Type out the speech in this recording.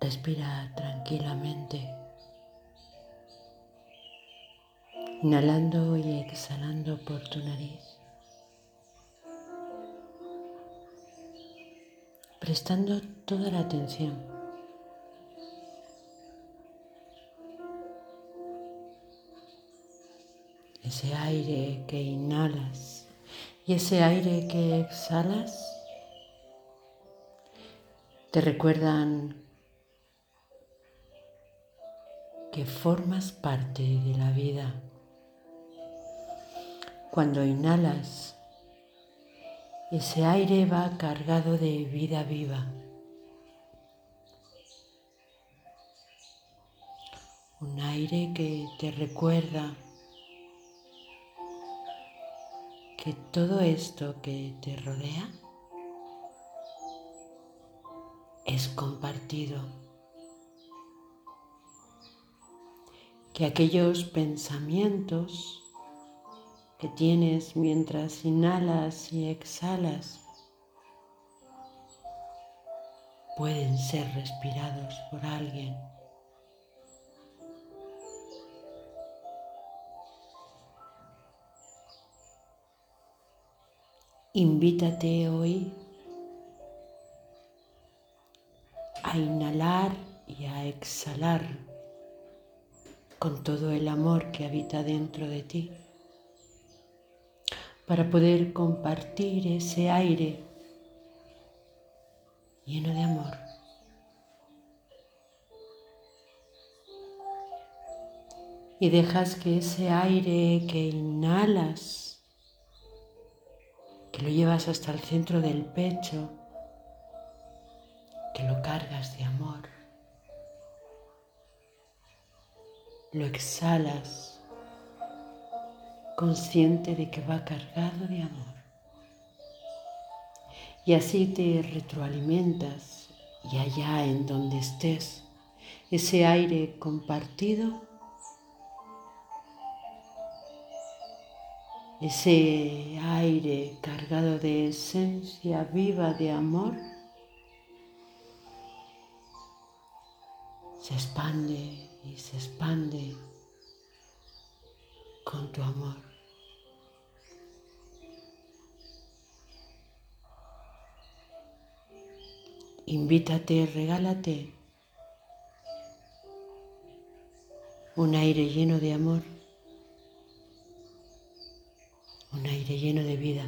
Respira tranquilamente, inhalando y exhalando por tu nariz, prestando toda la atención. Ese aire que inhalas y ese aire que exhalas te recuerdan que formas parte de la vida. Cuando inhalas, ese aire va cargado de vida viva. Un aire que te recuerda que todo esto que te rodea es compartido. Que aquellos pensamientos que tienes mientras inhalas y exhalas pueden ser respirados por alguien. Invítate hoy a inhalar y a exhalar con todo el amor que habita dentro de ti, para poder compartir ese aire lleno de amor. Y dejas que ese aire que inhalas, que lo llevas hasta el centro del pecho, que lo cargas de amor, lo exhalas consciente de que va cargado de amor. Y así te retroalimentas y allá en donde estés, ese aire compartido, ese aire cargado de esencia viva de amor, se expande y se expande con tu amor. Invítate, regálate un aire lleno de amor, un aire lleno de vida.